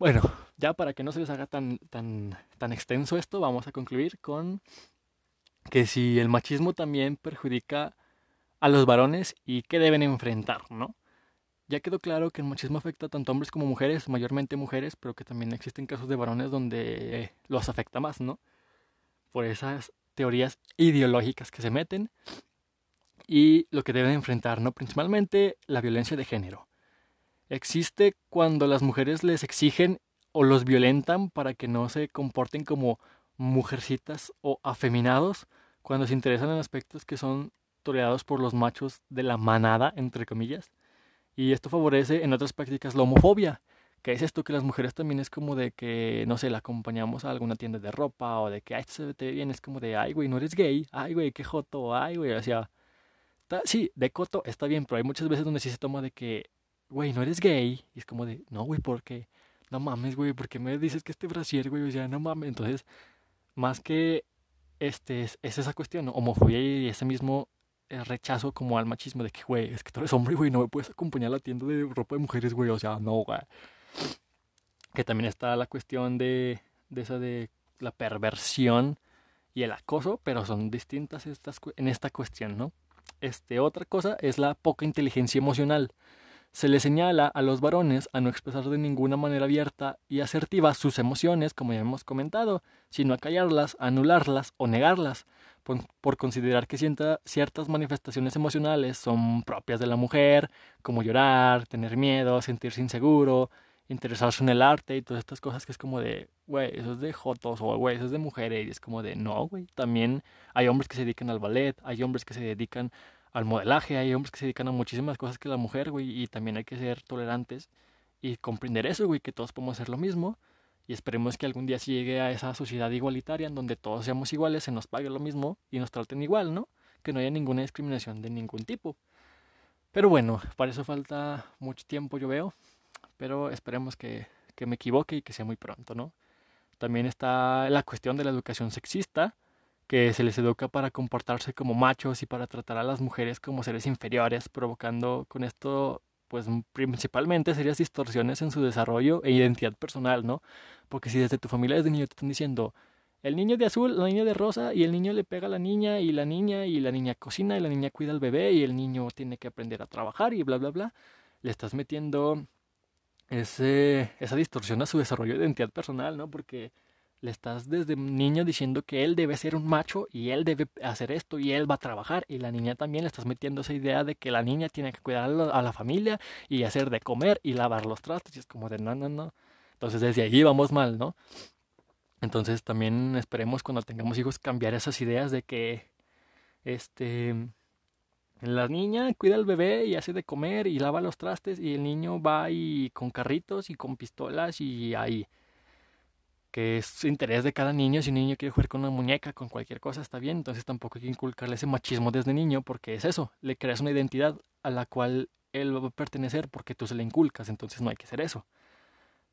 Bueno, ya para que no se les haga tan, tan, tan extenso esto, vamos a concluir con que si el machismo también perjudica a los varones y qué deben enfrentar, ¿no? Ya quedó claro que el machismo afecta tanto a hombres como mujeres, mayormente mujeres, pero que también existen casos de varones donde los afecta más, ¿no? Por esas teorías ideológicas que se meten y lo que deben enfrentar, ¿no? Principalmente la violencia de género. Existe cuando las mujeres les exigen o los violentan para que no se comporten como mujercitas o afeminados cuando se interesan en aspectos que son tolerados por los machos de la manada, entre comillas. Y esto favorece en otras prácticas la homofobia, que es esto que las mujeres también es como de que, no sé, la acompañamos a alguna tienda de ropa o de que, ay, se ve bien, es como de, ay, güey, no eres gay, ay, güey, qué joto, ay, güey, o sea, sí, de coto está bien, pero hay muchas veces donde sí se toma de que güey, no eres gay. Y es como de, no, güey, ¿por qué? No mames, güey, ¿por qué me dices que este brasier, güey? O sea, no mames. Entonces, más que este, es, esa cuestión, homofobia y ese mismo eh, rechazo como al machismo de que, güey, es que tú eres hombre, güey, no me puedes acompañar a la tienda de ropa de mujeres, güey. O sea, no, güey. Que también está la cuestión de, de esa de la perversión y el acoso, pero son distintas estas, en esta cuestión, ¿no? Este, otra cosa es la poca inteligencia emocional. Se le señala a los varones a no expresar de ninguna manera abierta y asertiva sus emociones, como ya hemos comentado, sino a callarlas, anularlas o negarlas, por, considerar que ciertas manifestaciones emocionales son propias de la mujer, como llorar, tener miedo, sentirse inseguro, interesarse en el arte y todas estas cosas que es como de, güey, eso es de jotos o güey, eso es de mujeres y es como de, no, güey, también hay hombres que se dedican al ballet, hay hombres que se dedican al modelaje. Hay hombres que se dedican a muchísimas cosas que la mujer, güey, y también hay que ser tolerantes y comprender eso, güey, que todos podemos hacer lo mismo. Y esperemos que algún día se llegue a esa sociedad igualitaria en donde todos seamos iguales, se nos pague lo mismo y nos traten igual, ¿no? Que no haya ninguna discriminación de ningún tipo. Pero bueno, para eso falta mucho tiempo, yo veo. Pero esperemos que, que me equivoque y que sea muy pronto, ¿no? También está la cuestión de la educación sexista, que se les educa para comportarse como machos y para tratar a las mujeres como seres inferiores, provocando con esto pues principalmente serias distorsiones en su desarrollo e identidad personal, ¿no? Porque si desde tu familia desde niño te están diciendo el niño de azul, la niña de rosa y el niño le pega a la niña y la niña y la niña cocina y la niña cuida al bebé y el niño tiene que aprender a trabajar y bla bla bla, le estás metiendo ese, esa distorsión a su desarrollo de identidad personal, ¿no? Porque le estás desde niño diciendo que él debe ser un macho y él debe hacer esto y él va a trabajar y la niña también le estás metiendo esa idea de que la niña tiene que cuidar a la familia y hacer de comer y lavar los trastos y es como de no, no, no. Entonces desde allí vamos mal, ¿no? Entonces también esperemos cuando tengamos hijos cambiar esas ideas de que este la niña cuida al bebé y hace de comer y lava los trastes y el niño va y con carritos y con pistolas y ahí que es interés de cada niño. Si un niño quiere jugar con una muñeca, con cualquier cosa, está bien. Entonces tampoco hay que inculcarle ese machismo desde niño, porque es eso, le creas una identidad a la cual él va a pertenecer porque tú se le inculcas, entonces no hay que hacer eso.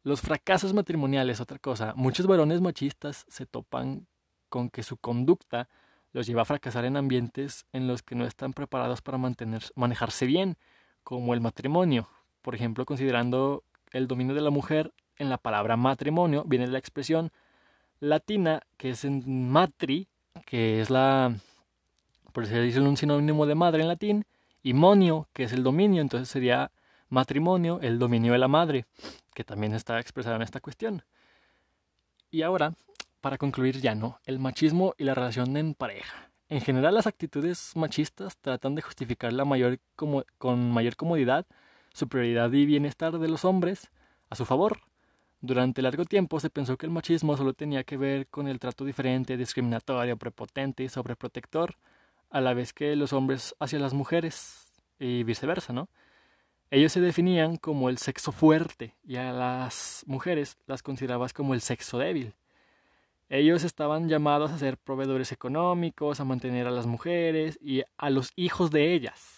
Los fracasos matrimoniales, otra cosa. Muchos varones machistas se topan con que su conducta los lleva a fracasar en ambientes en los que no están preparados para mantener, manejarse bien, como el matrimonio. Por ejemplo, considerando el dominio de la mujer en la palabra matrimonio viene la expresión latina que es en matri, que es la por decirlo un sinónimo de madre en latín, y monio, que es el dominio, entonces sería matrimonio, el dominio de la madre, que también está expresado en esta cuestión. Y ahora, para concluir ya no, el machismo y la relación en pareja. En general las actitudes machistas tratan de justificar la mayor con mayor comodidad superioridad y bienestar de los hombres a su favor. Durante largo tiempo se pensó que el machismo solo tenía que ver con el trato diferente, discriminatorio, prepotente y sobreprotector, a la vez que los hombres hacia las mujeres y viceversa, ¿no? Ellos se definían como el sexo fuerte y a las mujeres las considerabas como el sexo débil. Ellos estaban llamados a ser proveedores económicos, a mantener a las mujeres y a los hijos de ellas,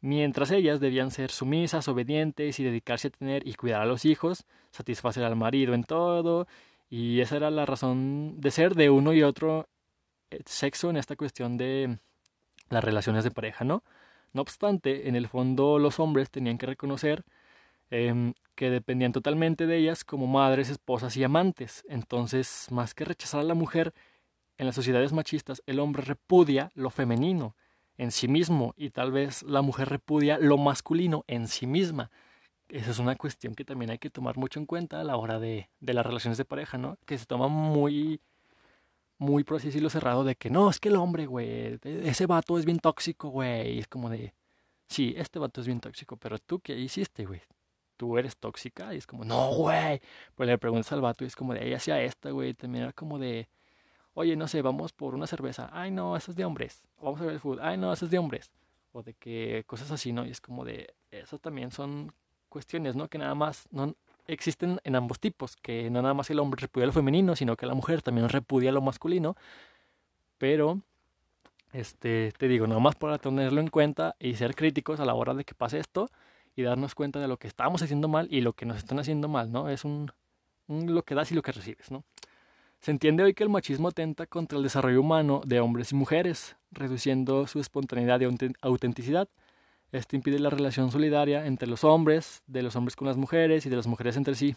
mientras ellas debían ser sumisas, obedientes y dedicarse a tener y cuidar a los hijos, satisfacer al marido en todo, y esa era la razón de ser de uno y otro eh, sexo en esta cuestión de las relaciones de pareja, ¿no? No obstante, en el fondo los hombres tenían que reconocer em, que dependían totalmente de ellas como madres, esposas y amantes. Entonces, más que rechazar a la mujer, en las sociedades machistas el hombre repudia lo femenino en sí mismo y tal vez la mujer repudia lo masculino en sí misma. Esa es una cuestión que también hay que tomar mucho en cuenta a la hora de, de las relaciones de pareja, ¿no? Que se toma muy muy, por cerrado de que no, es que el hombre, güey, ese vato es bien tóxico, güey. Es como de, sí, este vato es bien tóxico, pero tú qué hiciste, güey. Tú eres tóxica. Y es como, no, güey. Pues le preguntas al vato y es como de, ella hacía esta, güey. También era como de, oye, no sé, vamos por una cerveza. Ay, no, eso es de hombres. Vamos a ver el fútbol. Ay, no, eso es de hombres. O de que cosas así, ¿no? Y es como de, eso también son cuestiones, ¿no? Que nada más no, existen en ambos tipos, que no nada más el hombre repudia lo femenino, sino que la mujer también repudia lo masculino. Pero, este, te digo, nada más para tenerlo en cuenta y ser críticos a la hora de que pase esto y darnos cuenta de lo que estamos haciendo mal y lo que nos están haciendo mal, ¿no? Es un, un lo que das y lo que recibes, ¿no? Se entiende hoy que el machismo atenta contra el desarrollo humano de hombres y mujeres, reduciendo su espontaneidad y autenticidad este impide la relación solidaria entre los hombres, de los hombres con las mujeres y de las mujeres entre sí.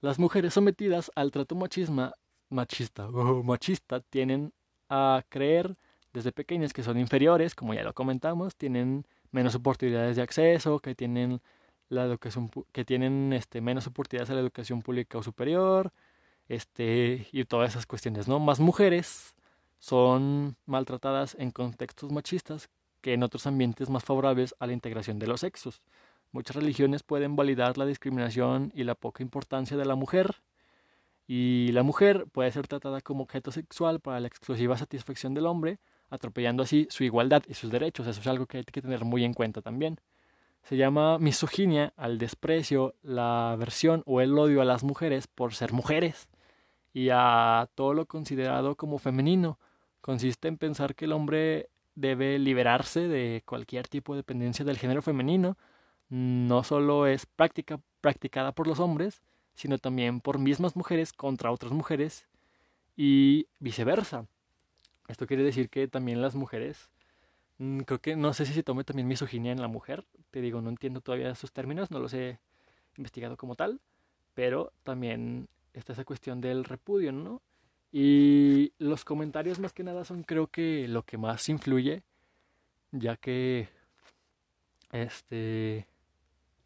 Las mujeres sometidas al trato machisma, machista o machista tienen a creer desde pequeñas que son inferiores, como ya lo comentamos, tienen menos oportunidades de acceso, que tienen la educación que tienen este menos oportunidades a la educación pública o superior, este y todas esas cuestiones, ¿no? Más mujeres son maltratadas en contextos machistas que en otros ambientes más favorables a la integración de los sexos. Muchas religiones pueden validar la discriminación y la poca importancia de la mujer, y la mujer puede ser tratada como objeto sexual para la exclusiva satisfacción del hombre, atropellando así su igualdad y sus derechos. Eso es algo que hay que tener muy en cuenta también. Se llama misoginia al desprecio, la aversión o el odio a las mujeres por ser mujeres y a todo lo considerado como femenino. Consiste en pensar que el hombre debe liberarse de cualquier tipo de dependencia del género femenino. No solo es práctica, practicada por los hombres, sino también por mismas mujeres contra otras mujeres y viceversa. Esto quiere decir que también las mujeres, mm, creo que no sé si se tome también misoginia en la mujer, te digo, no entiendo todavía sus términos, no los he investigado como tal, pero también está esa cuestión del repudio, ¿no? Y los comentarios más que nada son creo que lo que más influye, ya que este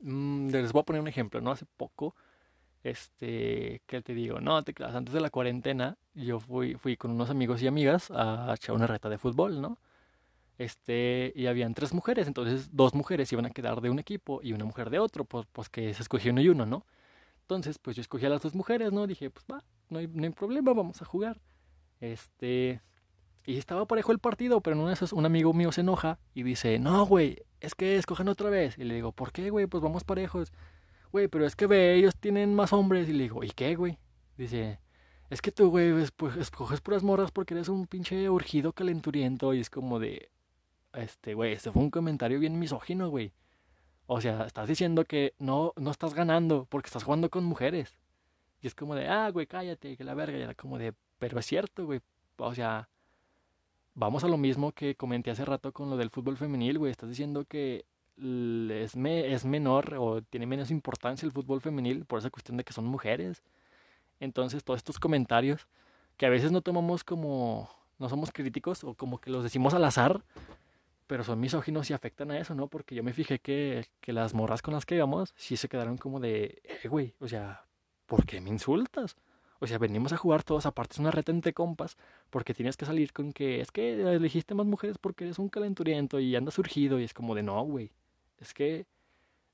mm, les voy a poner un ejemplo, ¿no? Hace poco este, ¿qué te digo? No, te antes de la cuarentena yo fui, fui con unos amigos y amigas a echar una reta de fútbol, ¿no? Este, y habían tres mujeres, entonces dos mujeres iban a quedar de un equipo y una mujer de otro, pues, pues que se escogió uno y uno, ¿no? Entonces, pues yo escogí a las dos mujeres, ¿no? Dije, pues va, no hay, no problema, vamos a jugar. Este. Y estaba parejo el partido, pero en una de esas un amigo mío se enoja y dice, no, güey, es que escojan otra vez. Y le digo, ¿por qué, güey? Pues vamos parejos. Güey, pero es que ve, ellos tienen más hombres. Y le digo, ¿y qué, güey? Dice, es que tú, güey, pues escoges puras morras porque eres un pinche urgido calenturiento. Y es como de, este, güey, este fue un comentario bien misógino, güey. O sea, estás diciendo que no, no estás ganando porque estás jugando con mujeres. Y es como de, ah, güey, cállate, que la verga. Y era como de, pero es cierto, güey. O sea, vamos a lo mismo que comenté hace rato con lo del fútbol femenil, güey. Estás diciendo que es, me, es menor o tiene menos importancia el fútbol femenil por esa cuestión de que son mujeres. Entonces, todos estos comentarios que a veces no tomamos como no somos críticos o como que los decimos al azar, pero son misóginos y afectan a eso, ¿no? Porque yo me fijé que, que las morras con las que íbamos sí se quedaron como de, eh, güey, o sea, ¿por qué me insultas? O sea, venimos a jugar todos, aparte es una reta entre compas, porque tienes que salir con que es que elegiste más mujeres porque eres un calenturiento y andas surgido y es como de no, güey. Es que,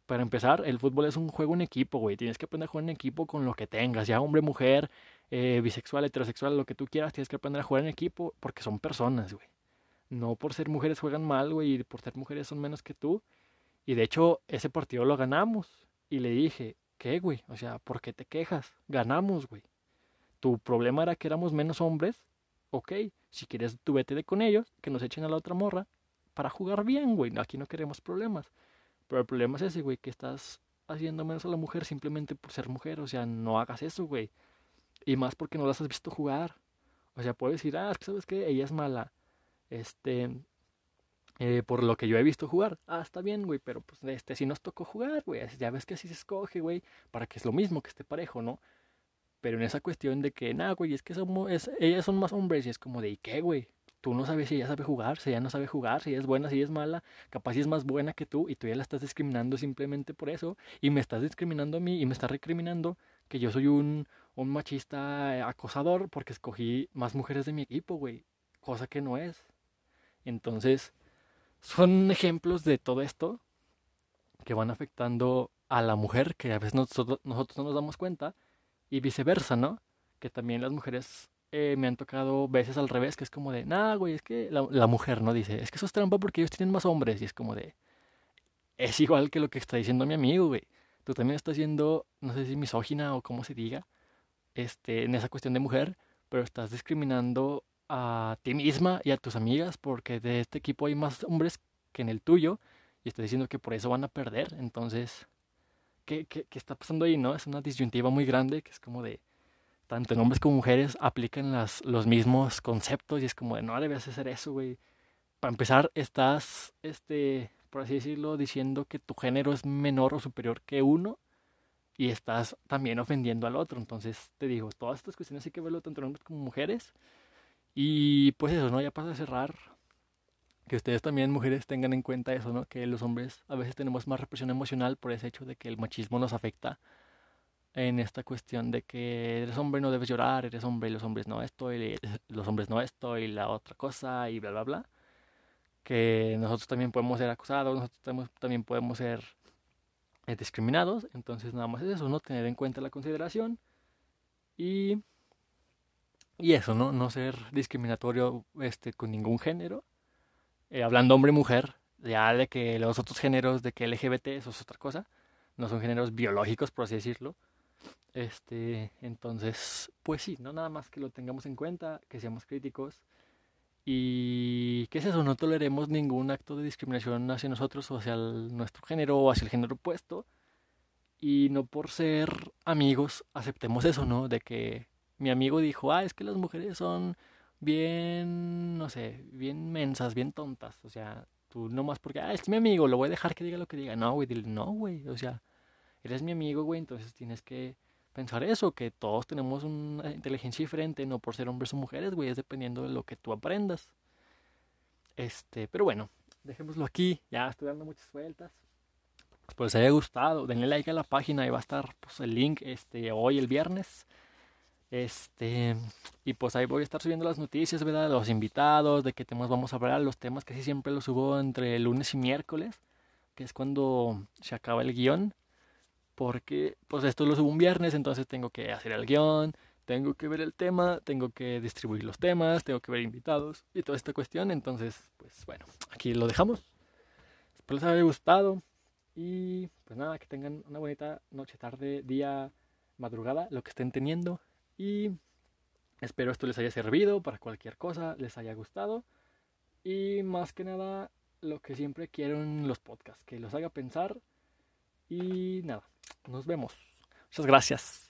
para empezar, el fútbol es un juego en equipo, güey. Tienes que aprender a jugar en equipo con lo que tengas, ya hombre, mujer, eh, bisexual, heterosexual, lo que tú quieras, tienes que aprender a jugar en equipo porque son personas, güey. No por ser mujeres juegan mal, güey, y por ser mujeres son menos que tú. Y de hecho, ese partido lo ganamos. Y le dije, ¿qué, güey? O sea, ¿por qué te quejas? Ganamos, güey tu problema era que éramos menos hombres, ok, si quieres tú vete de con ellos, que nos echen a la otra morra para jugar bien, güey, aquí no queremos problemas. Pero el problema es ese, güey, que estás haciendo menos a la mujer simplemente por ser mujer, o sea, no hagas eso, güey. Y más porque no las has visto jugar. O sea, puedes decir, ah, es que sabes que ella es mala. Este, eh, por lo que yo he visto jugar. Ah, está bien, güey, pero pues este sí nos tocó jugar, güey. Ya ves que así se escoge, güey, para que es lo mismo que esté parejo, ¿no? Pero en esa cuestión de que, nada, güey, es que somos, ellas son más hombres y es como de, ¿y qué, güey? Tú no sabes si ella sabe jugar, si ella no sabe jugar, si ella es buena, si ella es mala, capaz si es más buena que tú y tú ya la estás discriminando simplemente por eso y me estás discriminando a mí y me estás recriminando que yo soy un, un machista acosador porque escogí más mujeres de mi equipo, güey, cosa que no es. Entonces, son ejemplos de todo esto que van afectando a la mujer que a veces nosotros, nosotros no nos damos cuenta y viceversa, ¿no? Que también las mujeres eh, me han tocado veces al revés, que es como de, nah, güey, es que la, mujer, ¿no? Dice, es que eso es trampa porque ellos tienen más hombres. Y es como de, es igual que lo que está diciendo mi amigo, güey. Tú también estás siendo, no sé si misógina o cómo se diga, este, en esa cuestión de mujer, pero estás discriminando a ti misma y a tus amigas porque de este equipo hay más hombres que en el tuyo y estás diciendo que por eso van a perder. Entonces, ¿qué, qué, está pasando ahí, no? Es una disyuntiva muy grande que es como de, tanto en hombres como mujeres aplican las, los mismos conceptos y es como de, no debes hacer eso, güey. Para empezar, estás, este, por así decirlo, diciendo que tu género es menor o superior que uno y estás también ofendiendo al otro. Entonces, te digo, todas estas cuestiones hay que verlo tanto en hombres como mujeres. Y pues eso, ¿no? Ya para cerrar, que ustedes también, mujeres, tengan en cuenta eso, ¿no? Que los hombres a veces tenemos más represión emocional por ese hecho de que el machismo nos afecta en esta cuestión de que eres hombre no debes llorar, eres hombre y los hombres no esto, y los hombres no esto y la otra cosa y bla, bla, bla. Que nosotros también podemos ser acusados, nosotros también podemos ser eh, discriminados. Entonces nada más es eso, ¿no? Tener en cuenta la consideración y, y eso, ¿no? No ser discriminatorio este, con ningún género eh, hablando hombre-mujer, ya de que los otros géneros de que LGBT, eso es otra cosa, no son géneros biológicos, por así decirlo. Este, entonces, pues sí, no nada más que lo tengamos en cuenta, que seamos críticos y que es eso, no toleremos ningún acto de discriminación hacia nosotros o hacia nuestro género o hacia el género opuesto. Y no por ser amigos aceptemos eso, ¿no? De que mi amigo dijo, ah, es que las mujeres son bien, no sé, bien mensas, bien tontas. O sea, tú nomás porque, ah, es mi amigo, lo voy a dejar que diga lo que diga. No, güey, dile, no, güey. O sea, eres mi amigo, güey, entonces tienes que pensar eso, que todos tenemos una inteligencia diferente, no por ser hombres o mujeres, güey, es dependiendo de lo que tú aprendas. Este, pero bueno, dejémoslo aquí, ya estoy dando muchas vueltas. Espero les haya gustado, denle like a la página, ahí va a estar pues, el link este, hoy, el viernes. Este, y pues ahí voy a estar subiendo las noticias, ¿verdad? Los invitados, de qué temas vamos a hablar, los temas que sí siempre los subo entre lunes y miércoles, que es cuando se acaba el guion, porque pues esto lo subo un viernes, entonces tengo que hacer el guion, tengo que ver el tema, tengo que distribuir los temas, tengo que ver invitados y toda esta cuestión, entonces pues bueno, aquí lo dejamos. Espero les haya gustado y pues nada, que tengan una bonita noche, tarde, día, madrugada, lo que estén teniendo. Y espero esto les haya servido para cualquier cosa, les haya gustado. Y más que nada, lo que siempre quiero en los podcasts, que los haga pensar. Y nada, nos vemos. Muchas gracias.